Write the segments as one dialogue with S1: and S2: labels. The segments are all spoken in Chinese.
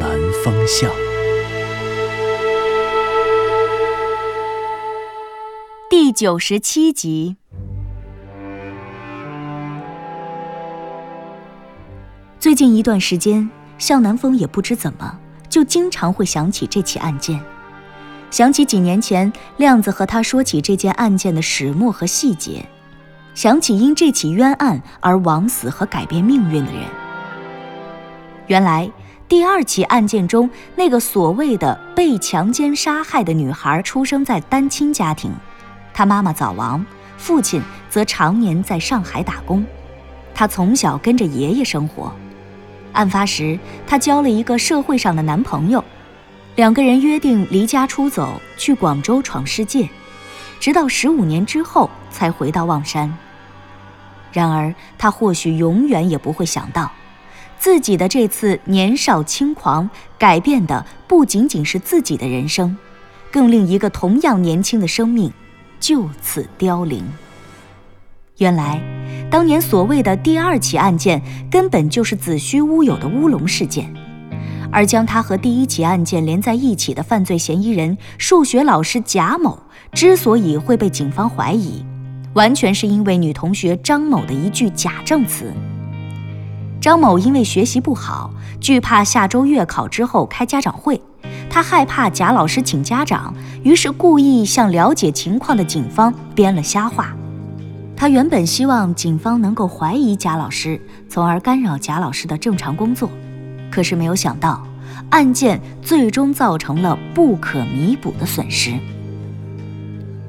S1: 南风向》
S2: 第九十七集。最近一段时间，向南风也不知怎么，就经常会想起这起案件，想起几年前亮子和他说起这件案件的始末和细节。想起因这起冤案而枉死和改变命运的人。原来第二起案件中那个所谓的被强奸杀害的女孩出生在单亲家庭，她妈妈早亡，父亲则常年在上海打工，她从小跟着爷爷生活。案发时，她交了一个社会上的男朋友，两个人约定离家出走去广州闯世界，直到十五年之后才回到望山。然而，他或许永远也不会想到，自己的这次年少轻狂改变的不仅仅是自己的人生，更令一个同样年轻的生命就此凋零。原来，当年所谓的第二起案件根本就是子虚乌有的乌龙事件，而将他和第一起案件连在一起的犯罪嫌疑人数学老师贾某之所以会被警方怀疑。完全是因为女同学张某的一句假证词。张某因为学习不好，惧怕下周月考之后开家长会，他害怕贾老师请家长，于是故意向了解情况的警方编了瞎话。他原本希望警方能够怀疑贾老师，从而干扰贾老师的正常工作，可是没有想到，案件最终造成了不可弥补的损失。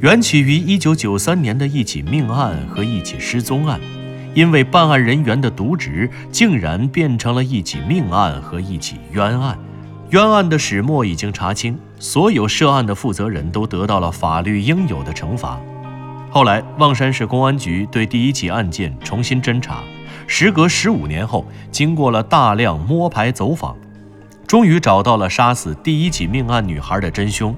S1: 缘起于一九九三年的一起命案和一起失踪案，因为办案人员的渎职，竟然变成了一起命案和一起冤案。冤案的始末已经查清，所有涉案的负责人都得到了法律应有的惩罚。后来，望山市公安局对第一起案件重新侦查，时隔十五年后，经过了大量摸排走访，终于找到了杀死第一起命案女孩的真凶。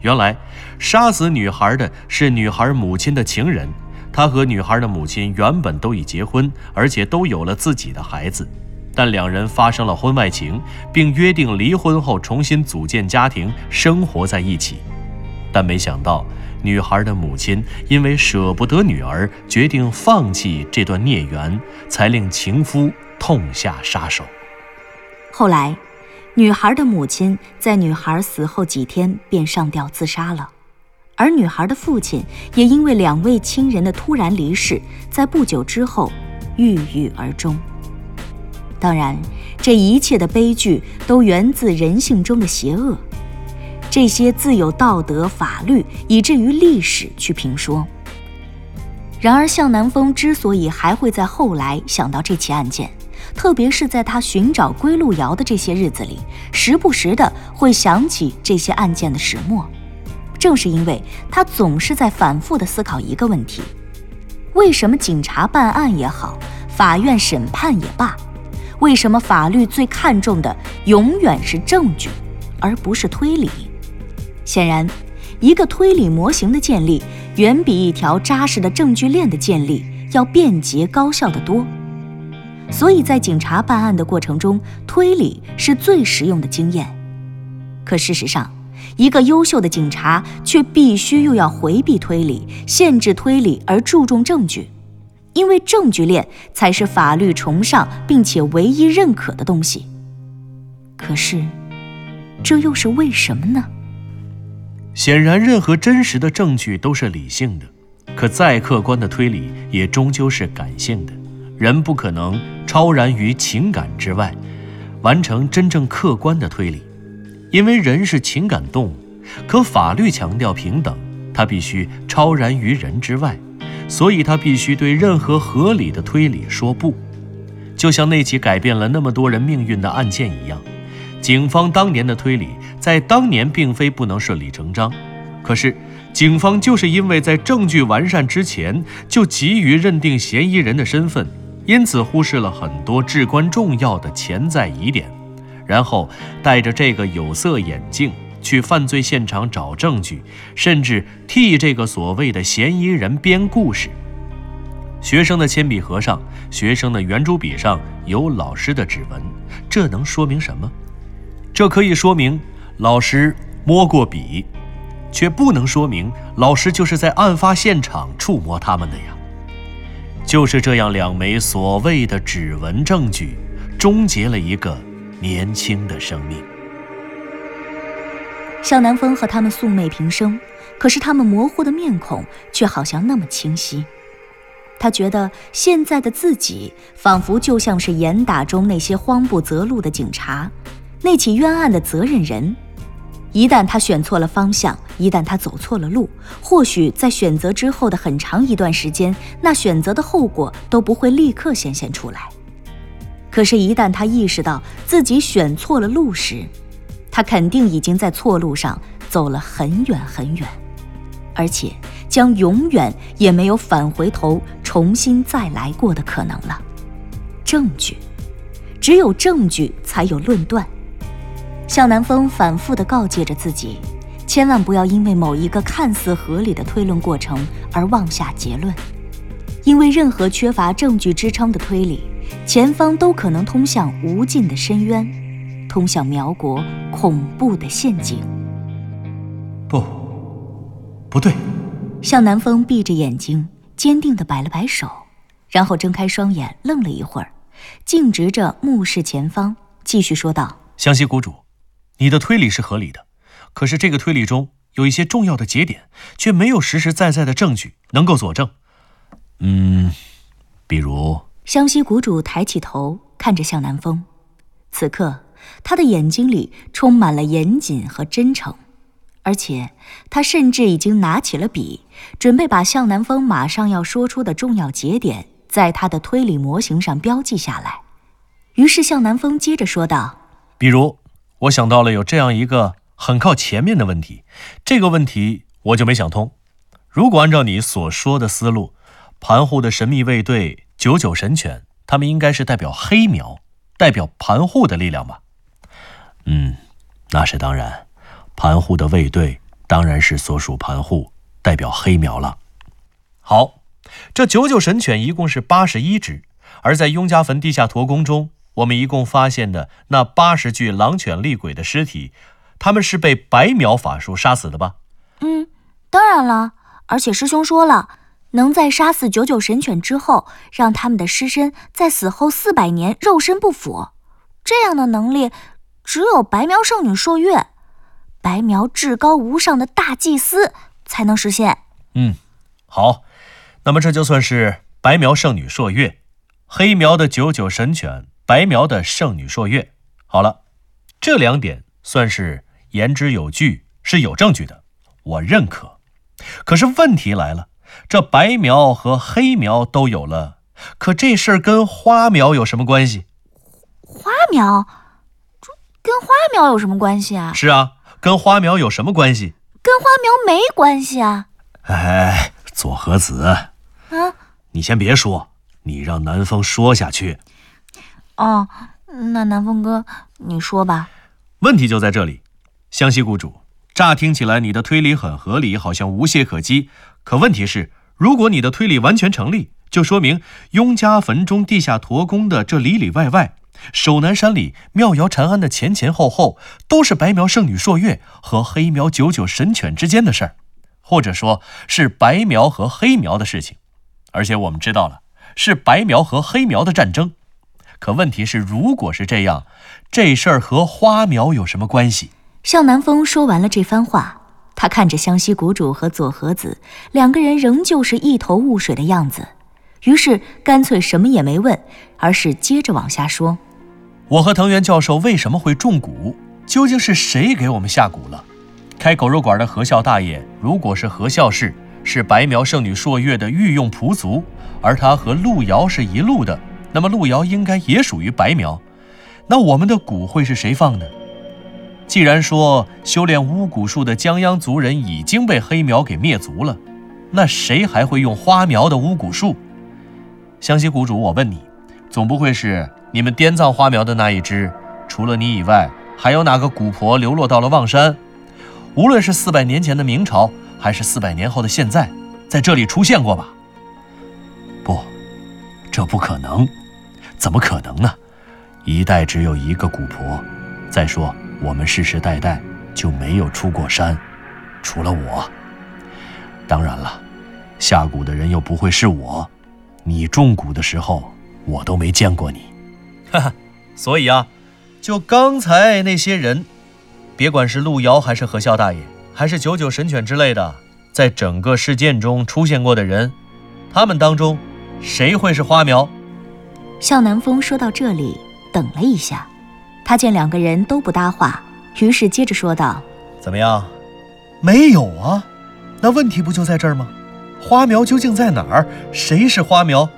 S1: 原来，杀死女孩的是女孩母亲的情人。他和女孩的母亲原本都已结婚，而且都有了自己的孩子，但两人发生了婚外情，并约定离婚后重新组建家庭，生活在一起。但没想到，女孩的母亲因为舍不得女儿，决定放弃这段孽缘，才令情夫痛下杀手。
S2: 后来。女孩的母亲在女孩死后几天便上吊自杀了，而女孩的父亲也因为两位亲人的突然离世，在不久之后郁郁而终。当然，这一切的悲剧都源自人性中的邪恶，这些自有道德、法律以至于历史去评说。然而，向南风之所以还会在后来想到这起案件，特别是在他寻找归路遥的这些日子里，时不时的会想起这些案件的始末。正是因为他总是在反复的思考一个问题：为什么警察办案也好，法院审判也罢，为什么法律最看重的永远是证据，而不是推理？显然，一个推理模型的建立，远比一条扎实的证据链的建立要便捷高效得多。所以在警察办案的过程中，推理是最实用的经验。可事实上，一个优秀的警察却必须又要回避推理、限制推理而注重证据，因为证据链才是法律崇尚并且唯一认可的东西。可是，这又是为什么呢？
S1: 显然，任何真实的证据都是理性的，可再客观的推理也终究是感性的。人不可能超然于情感之外，完成真正客观的推理，因为人是情感动物。可法律强调平等，它必须超然于人之外，所以它必须对任何合理的推理说不。就像那起改变了那么多人命运的案件一样，警方当年的推理在当年并非不能顺理成章，可是警方就是因为在证据完善之前就急于认定嫌疑人的身份，因此忽视了很多至关重要的潜在疑点，然后戴着这个有色眼镜去犯罪现场找证据，甚至替这个所谓的嫌疑人编故事。学生的铅笔盒上，学生的圆珠笔上有老师的指纹，这能说明什么？这可以说明老师摸过笔，却不能说明老师就是在案发现场触摸他们的呀。就是这样，两枚所谓的指纹证据，终结了一个年轻的生命。
S2: 向南风和他们素昧平生，可是他们模糊的面孔却好像那么清晰。他觉得现在的自己仿佛就像是严打中那些慌不择路的警察，那起冤案的责任人。一旦他选错了方向，一旦他走错了路，或许在选择之后的很长一段时间，那选择的后果都不会立刻显现出来。可是，一旦他意识到自己选错了路时，他肯定已经在错路上走了很远很远，而且。将永远也没有返回头重新再来过的可能了。证据，只有证据才有论断。向南风反复地告诫着自己，千万不要因为某一个看似合理的推论过程而妄下结论，因为任何缺乏证据支撑的推理，前方都可能通向无尽的深渊，通向苗国恐怖的陷阱。
S1: 不，不对。
S2: 向南风闭着眼睛，坚定地摆了摆手，然后睁开双眼，愣了一会儿，径直着目视前方，继续说道：“
S1: 湘西谷主，你的推理是合理的，可是这个推理中有一些重要的节点，却没有实实在在的证据能够佐证。嗯，比如……”
S2: 湘西谷主抬起头看着向南风，此刻他的眼睛里充满了严谨和真诚。而且，他甚至已经拿起了笔，准备把向南风马上要说出的重要节点，在他的推理模型上标记下来。于是，向南风接着说道：“
S1: 比如，我想到了有这样一个很靠前面的问题，这个问题我就没想通。如果按照你所说的思路，盘户的神秘卫队九九神犬，他们应该是代表黑苗，代表盘户的力量吧？嗯，那是当然。”盘户的卫队当然是所属盘户，代表黑苗了。好，这九九神犬一共是八十一只，而在雍家坟地下驼宫中，我们一共发现的那八十具狼犬厉鬼的尸体，他们是被白苗法术杀死的吧？
S2: 嗯，当然了。而且师兄说了，能在杀死九九神犬之后，让他们的尸身在死后四百年肉身不腐，这样的能力，只有白苗圣女朔月。白苗至高无上的大祭司才能实现。
S1: 嗯，好，那么这就算是白苗圣女朔月，黑苗的九九神犬，白苗的圣女朔月。好了，这两点算是言之有据，是有证据的，我认可。可是问题来了，这白苗和黑苗都有了，可这事儿跟花苗有什么关系？
S2: 花苗？这跟花苗有什么关系啊？
S1: 是啊。跟花苗有什么关系？
S2: 跟花苗没关系啊！
S1: 哎，左和子，
S2: 啊，
S1: 你先别说，你让南风说下去。
S2: 哦，那南风哥，你说吧。
S1: 问题就在这里，湘西谷主，乍听起来你的推理很合理，好像无懈可击。可问题是，如果你的推理完全成立，就说明雍家坟中地下驼宫的这里里外外。守南山里妙瑶禅庵的前前后后，都是白苗圣女朔月和黑苗九九神犬之间的事儿，或者说是白苗和黑苗的事情。而且我们知道了，是白苗和黑苗的战争。可问题是，如果是这样，这事儿和花苗有什么关系？
S2: 向南风说完了这番话，他看着湘西谷主和左和子两个人，仍旧是一头雾水的样子，于是干脆什么也没问，而是接着往下说。
S1: 我和藤原教授为什么会中蛊？究竟是谁给我们下蛊了？开狗肉馆的何孝大爷，如果是何孝氏，是白苗圣女朔月的御用仆族，而他和路遥是一路的，那么路遥应该也属于白苗。那我们的蛊会是谁放的？既然说修炼巫蛊术的江央族人已经被黑苗给灭族了，那谁还会用花苗的巫蛊术？湘西谷主，我问你，总不会是你们滇藏花苗的那一支？除了你以外，还有哪个蛊婆流落到了望山？无论是四百年前的明朝，还是四百年后的现在，在这里出现过吧？不，这不可能，怎么可能呢？一代只有一个蛊婆。再说，我们世世代代就没有出过山，除了我。当然了，下蛊的人又不会是我。你中蛊的时候，我都没见过你。哈哈，所以啊，就刚才那些人，别管是路遥还是何笑大爷，还是九九神犬之类的，在整个事件中出现过的人，他们当中，谁会是花苗？
S2: 向南风说到这里，等了一下，他见两个人都不搭话，于是接着说道：“
S1: 怎么样？没有啊？那问题不就在这儿吗？”花苗究竟在哪儿？谁是花苗？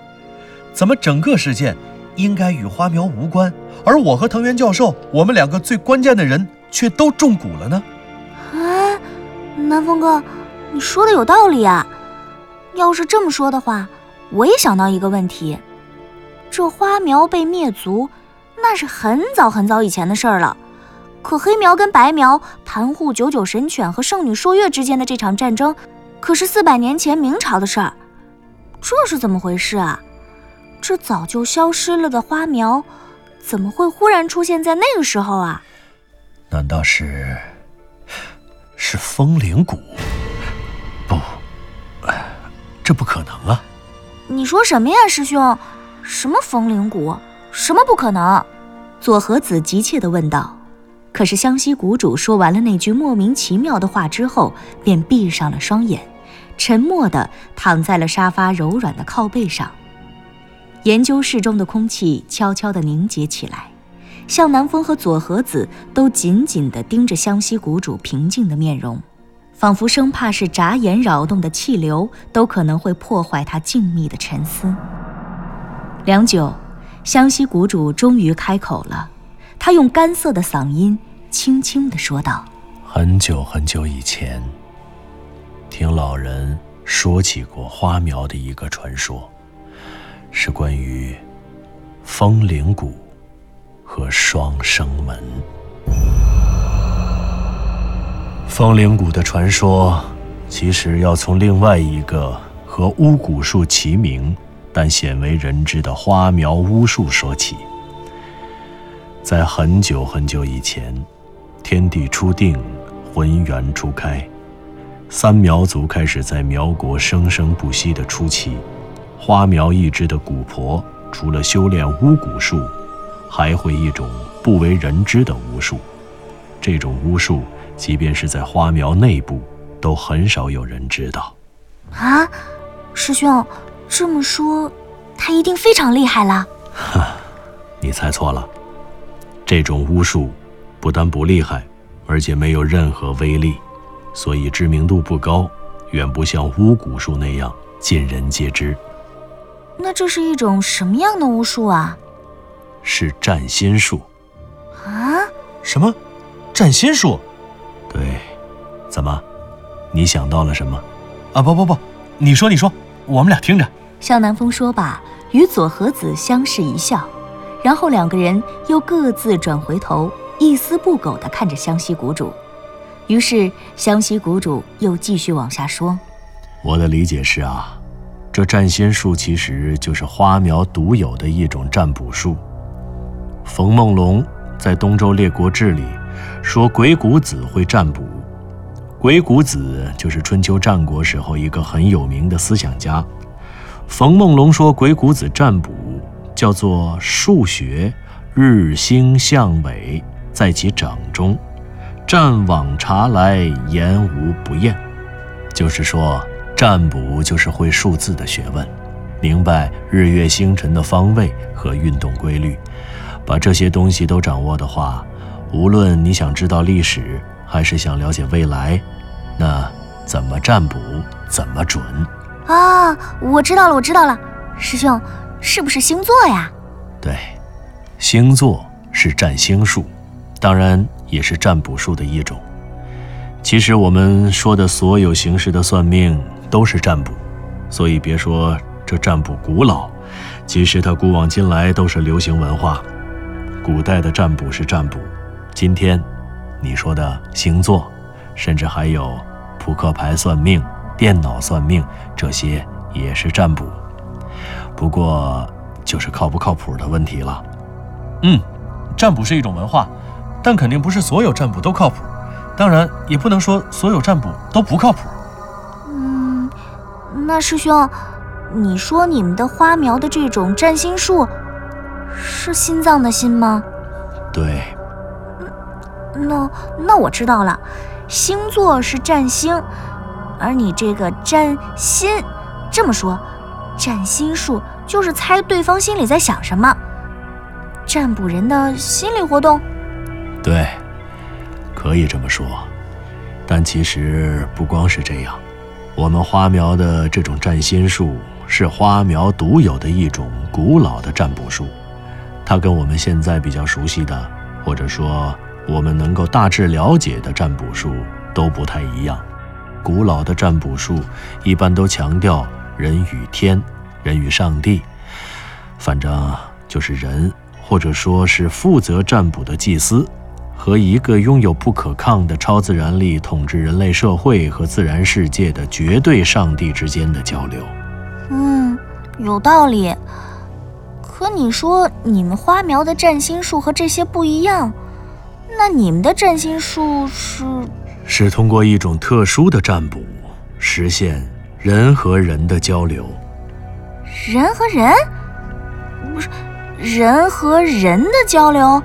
S1: 怎么整个事件应该与花苗无关，而我和藤原教授，我们两个最关键的人却都中蛊了呢？
S3: 哎，南风哥，你说的有道理啊！要是这么说的话，我也想到一个问题：这花苗被灭族，那是很早很早以前的事儿了。可黑苗跟白苗盘护九九神犬和圣女朔月之间的这场战争。可是四百年前明朝的事儿，这是怎么回事啊？这早就消失了的花苗，怎么会忽然出现在那个时候啊？
S1: 难道是是风铃谷？不，这不可能啊！
S3: 你说什么呀，师兄？什么风铃谷？什么不可能？
S2: 左和子急切地问道。可是湘西谷主说完了那句莫名其妙的话之后，便闭上了双眼。沉默地躺在了沙发柔软的靠背上。研究室中的空气悄悄地凝结起来，向南风和左和子都紧紧地盯着湘西谷主平静的面容，仿佛生怕是眨眼扰动的气流都可能会破坏他静谧的沉思。良久，湘西谷主终于开口了，他用干涩的嗓音轻轻地说道：“
S1: 很久很久以前。”听老人说起过花苗的一个传说，是关于风铃谷和双生门。风铃谷的传说，其实要从另外一个和巫蛊术齐名，但鲜为人知的花苗巫术说起。在很久很久以前，天地初定，浑元初开。三苗族开始在苗国生生不息的初期，花苗一支的蛊婆除了修炼巫蛊术，还会一种不为人知的巫术。这种巫术，即便是在花苗内部，都很少有人知道。
S3: 啊，师兄，这么说，他一定非常厉害了。
S1: 哈，你猜错了。这种巫术，不但不厉害，而且没有任何威力。所以知名度不高，远不像巫蛊术那样尽人皆知。
S3: 那这是一种什么样的巫术啊？
S1: 是占心术。
S3: 啊？
S1: 什么？占心术？对。怎么？你想到了什么？啊不不不，你说你说，我们俩听着。
S2: 向南风说罢，与左和子相视一笑，然后两个人又各自转回头，一丝不苟地看着湘西谷主。于是，湘西谷主又继续往下说：“
S1: 我的理解是啊，这占仙术其实就是花苗独有的一种占卜术。冯梦龙在《东周列国志》里说，鬼谷子会占卜。鬼谷子就是春秋战国时候一个很有名的思想家。冯梦龙说，鬼谷子占卜叫做数学日星相尾，在其掌中。”占往查来，言无不厌。就是说，占卜就是会数字的学问，明白日月星辰的方位和运动规律。把这些东西都掌握的话，无论你想知道历史，还是想了解未来，那怎么占卜怎么准。
S3: 啊，我知道了，我知道了，师兄，是不是星座呀？
S1: 对，星座是占星术，当然。也是占卜术的一种。其实我们说的所有形式的算命都是占卜，所以别说这占卜古老，其实它古往今来都是流行文化。古代的占卜是占卜，今天你说的星座，甚至还有扑克牌算命、电脑算命，这些也是占卜。不过就是靠不靠谱的问题了。
S4: 嗯，占卜是一种文化，但肯定不是所有占卜都靠谱。当然，也不能说所有占卜都不靠谱。
S3: 嗯，那师兄，你说你们的花苗的这种占星术，是心脏的心吗？
S1: 对。
S3: 那那我知道了，星座是占星，而你这个占心，这么说，占心术就是猜对方心里在想什么，占卜人的心理活动。
S1: 对。可以这么说，但其实不光是这样。我们花苗的这种占心术是花苗独有的一种古老的占卜术，它跟我们现在比较熟悉的，或者说我们能够大致了解的占卜术都不太一样。古老的占卜术一般都强调人与天、人与上帝，反正就是人，或者说是负责占卜的祭司。和一个拥有不可抗的超自然力统治人类社会和自然世界的绝对上帝之间的交流。
S3: 嗯，有道理。可你说你们花苗的占星术和这些不一样，那你们的占星术是？
S1: 是通过一种特殊的占卜，实现人和人的交流。
S3: 人和人？不是，人和人的交流？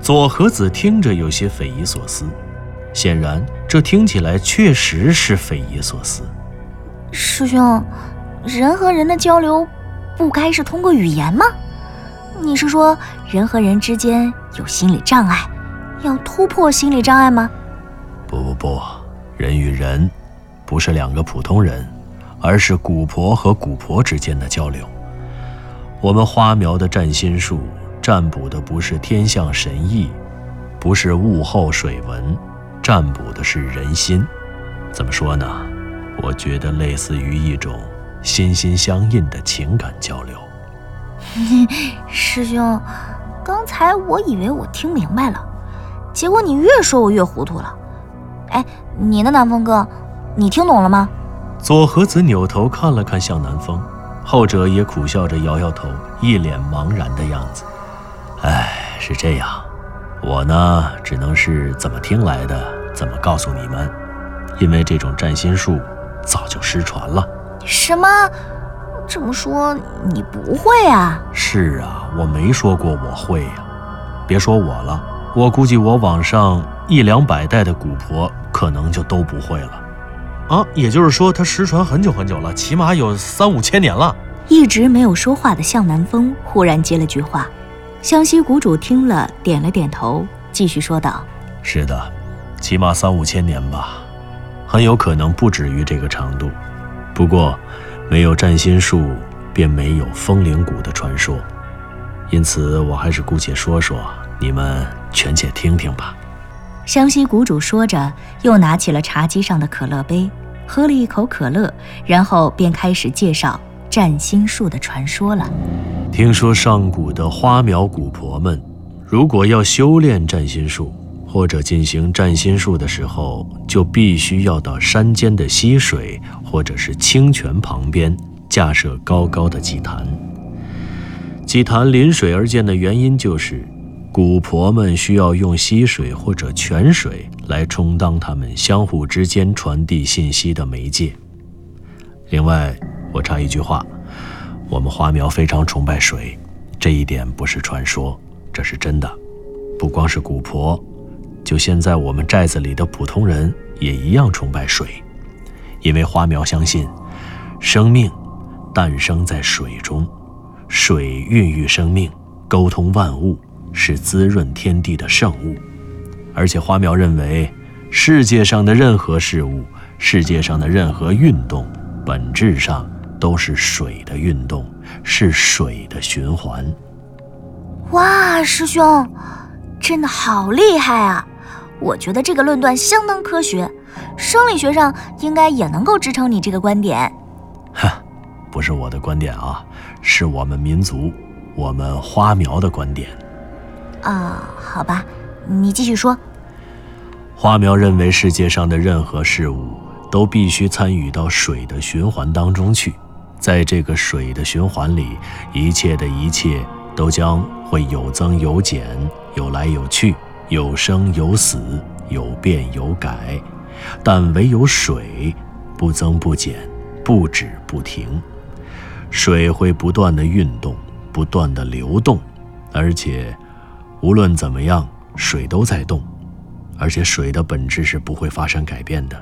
S1: 左和子听着有些匪夷所思，显然这听起来确实是匪夷所思。
S3: 师兄，人和人的交流，不该是通过语言吗？你是说人和人之间有心理障碍，要突破心理障碍吗？
S1: 不不不，人与人，不是两个普通人，而是古婆和古婆之间的交流。我们花苗的占心术。占卜的不是天象神异，不是物候水文，占卜的是人心。怎么说呢？我觉得类似于一种心心相印的情感交流。
S3: 师兄，刚才我以为我听明白了，结果你越说我越糊涂了。哎，你呢，南风哥？你听懂了吗？
S1: 左和子扭头看了看向南风，后者也苦笑着摇摇头，一脸茫然的样子。哎，是这样，我呢只能是怎么听来的，怎么告诉你们。因为这种占星术早就失传了。
S3: 什么？这么说你不会啊？
S1: 是啊，我没说过我会呀。别说我了，我估计我网上一两百代的古婆可能就都不会了。
S4: 啊，也就是说它失传很久很久了，起码有三五千年了。
S2: 一直没有说话的向南风忽然接了句话。湘西谷主听了，点了点头，继续说道：“
S1: 是的，起码三五千年吧，很有可能不止于这个长度。不过，没有占星术，便没有风铃谷的传说。因此，我还是姑且说说，你们全且听听吧。”
S2: 湘西谷主说着，又拿起了茶几上的可乐杯，喝了一口可乐，然后便开始介绍占星术的传说了。
S1: 听说上古的花苗古婆们，如果要修炼占星术或者进行占星术的时候，就必须要到山间的溪水或者是清泉旁边架设高高的祭坛。祭坛临水而建的原因就是，古婆们需要用溪水或者泉水来充当他们相互之间传递信息的媒介。另外，我插一句话。我们花苗非常崇拜水，这一点不是传说，这是真的。不光是古婆，就现在我们寨子里的普通人也一样崇拜水，因为花苗相信，生命诞生在水中，水孕育生命，沟通万物，是滋润天地的圣物。而且花苗认为，世界上的任何事物，世界上的任何运动，本质上。都是水的运动，是水的循环。
S3: 哇，师兄，真的好厉害啊！
S2: 我觉得这个论断相当科学，生理学上应该也能够支撑你这个观点。
S1: 哈，不是我的观点啊，是我们民族，我们花苗的观点。
S2: 啊，好吧，你继续说。
S1: 花苗认为世界上的任何事物都必须参与到水的循环当中去，在这个水的循环里，一切的一切都将会有增有减，有来有去。有生有死，有变有改，但唯有水不增不减，不止不停。水会不断的运动，不断的流动，而且无论怎么样，水都在动，而且水的本质是不会发生改变的。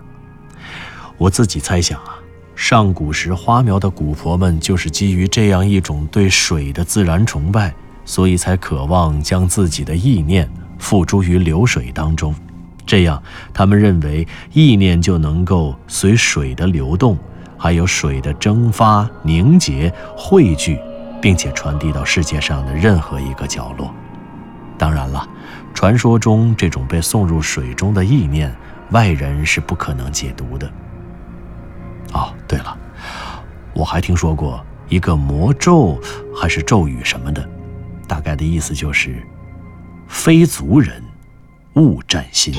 S1: 我自己猜想啊，上古时花苗的古婆们就是基于这样一种对水的自然崇拜，所以才渴望将自己的意念。付诸于流水当中，这样他们认为意念就能够随水的流动，还有水的蒸发、凝结、汇聚，并且传递到世界上的任何一个角落。当然了，传说中这种被送入水中的意念，外人是不可能解读的。哦，对了，我还听说过一个魔咒，还是咒语什么的，大概的意思就是。非族人，勿占心。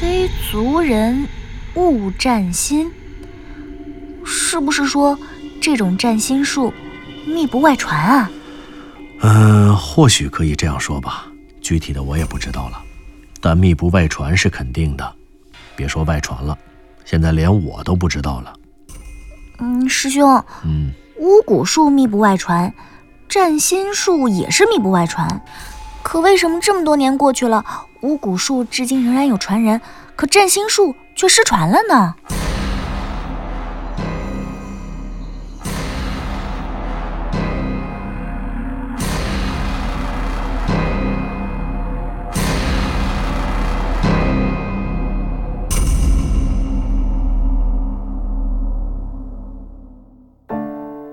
S2: 非族人，勿占心。是不是说这种占心术密不外传啊？
S1: 嗯，或许可以这样说吧。具体的我也不知道了，但密不外传是肯定的。别说外传了，现在连我都不知道了。
S2: 嗯，师兄。
S1: 嗯。
S2: 巫蛊术密不外传，占心术也是密不外传。可为什么这么多年过去了，巫蛊术至今仍然有传人，可占星术却失传了呢？